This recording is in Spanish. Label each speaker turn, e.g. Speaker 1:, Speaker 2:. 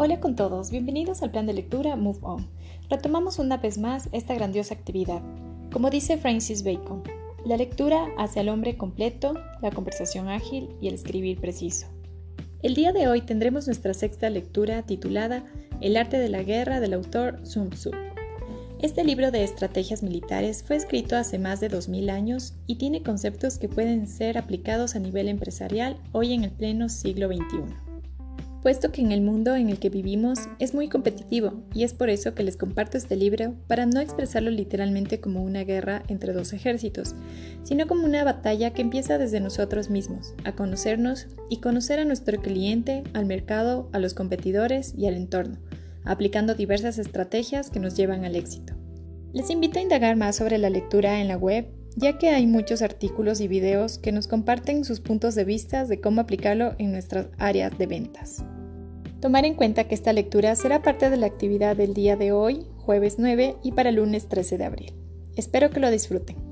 Speaker 1: Hola con todos, bienvenidos al plan de lectura Move On. Retomamos una vez más esta grandiosa actividad. Como dice Francis Bacon, la lectura hace al hombre completo, la conversación ágil y el escribir preciso. El día de hoy tendremos nuestra sexta lectura titulada El arte de la guerra del autor Sun Tzu. Este libro de estrategias militares fue escrito hace más de 2000 años y tiene conceptos que pueden ser aplicados a nivel empresarial hoy en el pleno siglo XXI puesto que en el mundo en el que vivimos es muy competitivo y es por eso que les comparto este libro para no expresarlo literalmente como una guerra entre dos ejércitos, sino como una batalla que empieza desde nosotros mismos, a conocernos y conocer a nuestro cliente, al mercado, a los competidores y al entorno, aplicando diversas estrategias que nos llevan al éxito. Les invito a indagar más sobre la lectura en la web ya que hay muchos artículos y videos que nos comparten sus puntos de vista de cómo aplicarlo en nuestras áreas de ventas. Tomar en cuenta que esta lectura será parte de la actividad del día de hoy, jueves 9 y para lunes 13 de abril. Espero que lo disfruten.